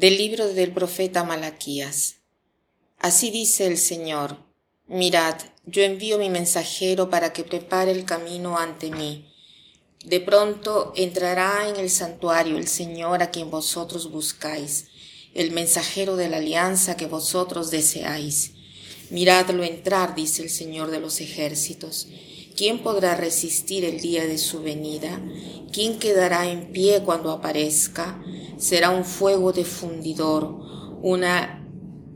Del libro del profeta Malaquías. Así dice el Señor, mirad, yo envío mi mensajero para que prepare el camino ante mí. De pronto entrará en el santuario el Señor a quien vosotros buscáis, el mensajero de la alianza que vosotros deseáis. Miradlo entrar, dice el Señor de los ejércitos. ¿Quién podrá resistir el día de su venida? ¿Quién quedará en pie cuando aparezca? Será un fuego de fundidor, una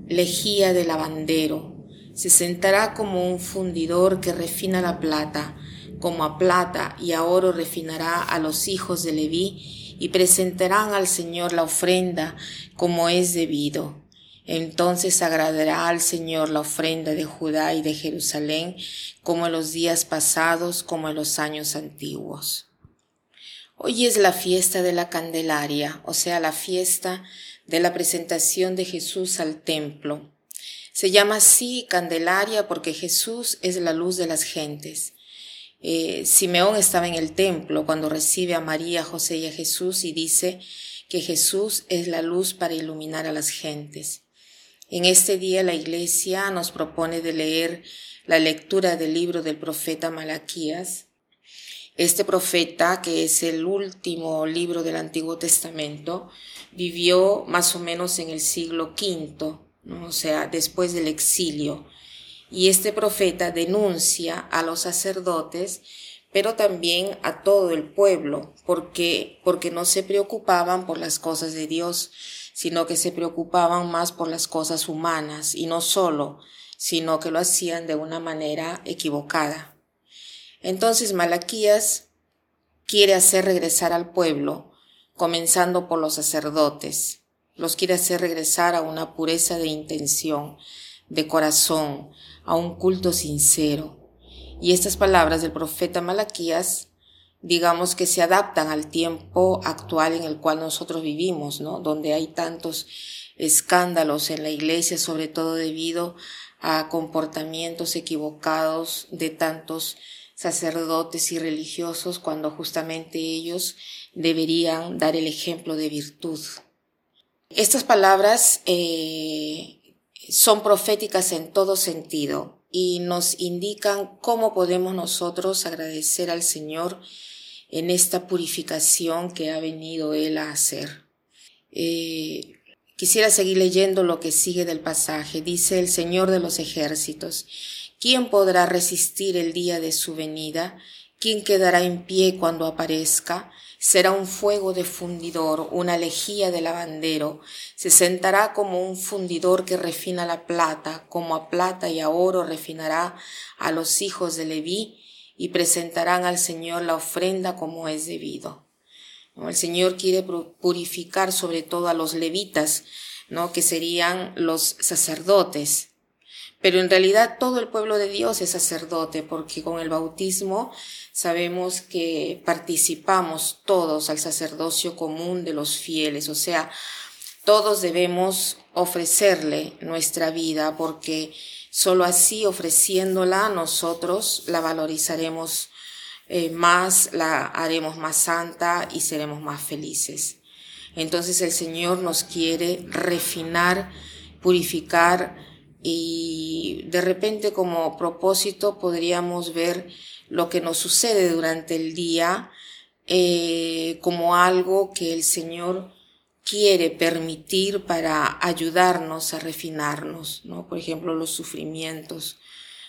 lejía de lavandero. Se sentará como un fundidor que refina la plata, como a plata y a oro refinará a los hijos de Leví, y presentarán al Señor la ofrenda como es debido. Entonces agradará al Señor la ofrenda de Judá y de Jerusalén, como en los días pasados, como en los años antiguos. Hoy es la fiesta de la Candelaria, o sea, la fiesta de la presentación de Jesús al templo. Se llama así Candelaria porque Jesús es la luz de las gentes. Eh, Simeón estaba en el templo cuando recibe a María, José y a Jesús y dice que Jesús es la luz para iluminar a las gentes. En este día la Iglesia nos propone de leer la lectura del libro del profeta Malaquías. Este profeta, que es el último libro del Antiguo Testamento, vivió más o menos en el siglo V, o sea, después del exilio. Y este profeta denuncia a los sacerdotes, pero también a todo el pueblo, porque, porque no se preocupaban por las cosas de Dios, sino que se preocupaban más por las cosas humanas y no solo, sino que lo hacían de una manera equivocada. Entonces Malaquías quiere hacer regresar al pueblo, comenzando por los sacerdotes, los quiere hacer regresar a una pureza de intención, de corazón, a un culto sincero. Y estas palabras del profeta Malaquías digamos que se adaptan al tiempo actual en el cual nosotros vivimos, ¿no? Donde hay tantos escándalos en la iglesia, sobre todo debido a comportamientos equivocados de tantos sacerdotes y religiosos cuando justamente ellos deberían dar el ejemplo de virtud. Estas palabras eh, son proféticas en todo sentido y nos indican cómo podemos nosotros agradecer al Señor en esta purificación que ha venido Él a hacer. Eh, quisiera seguir leyendo lo que sigue del pasaje. Dice el Señor de los ejércitos, ¿quién podrá resistir el día de su venida? ¿Quién quedará en pie cuando aparezca? Será un fuego de fundidor, una lejía de lavandero. Se sentará como un fundidor que refina la plata, como a plata y a oro refinará a los hijos de Leví y presentarán al Señor la ofrenda como es debido. El Señor quiere purificar sobre todo a los levitas, ¿no? que serían los sacerdotes. Pero en realidad todo el pueblo de Dios es sacerdote, porque con el bautismo sabemos que participamos todos al sacerdocio común de los fieles, o sea, todos debemos ofrecerle nuestra vida, porque Solo así, ofreciéndola, nosotros la valorizaremos eh, más, la haremos más santa y seremos más felices. Entonces el Señor nos quiere refinar, purificar y de repente como propósito podríamos ver lo que nos sucede durante el día eh, como algo que el Señor quiere permitir para ayudarnos a refinarnos, ¿no? Por ejemplo, los sufrimientos.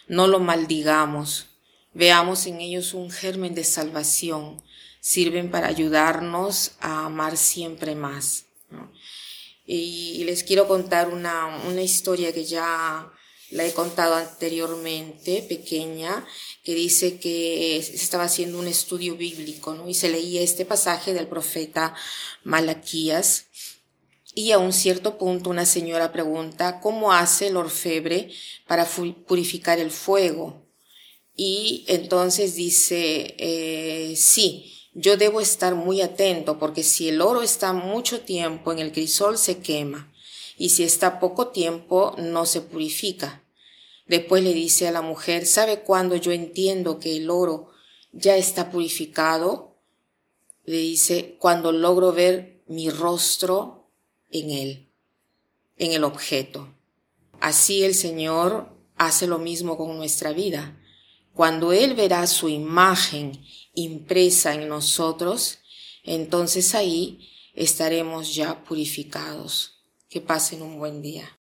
No lo maldigamos. Veamos en ellos un germen de salvación. Sirven para ayudarnos a amar siempre más. Y, les quiero contar una, una historia que ya la he contado anteriormente, pequeña, que dice que se estaba haciendo un estudio bíblico, ¿no? Y se leía este pasaje del profeta Malaquías. Y a un cierto punto una señora pregunta, ¿cómo hace el orfebre para purificar el fuego? Y entonces dice, eh, sí, yo debo estar muy atento porque si el oro está mucho tiempo en el crisol se quema y si está poco tiempo no se purifica. Después le dice a la mujer, ¿sabe cuándo yo entiendo que el oro ya está purificado? Le dice, cuando logro ver mi rostro en Él, en el objeto. Así el Señor hace lo mismo con nuestra vida. Cuando Él verá su imagen impresa en nosotros, entonces ahí estaremos ya purificados. Que pasen un buen día.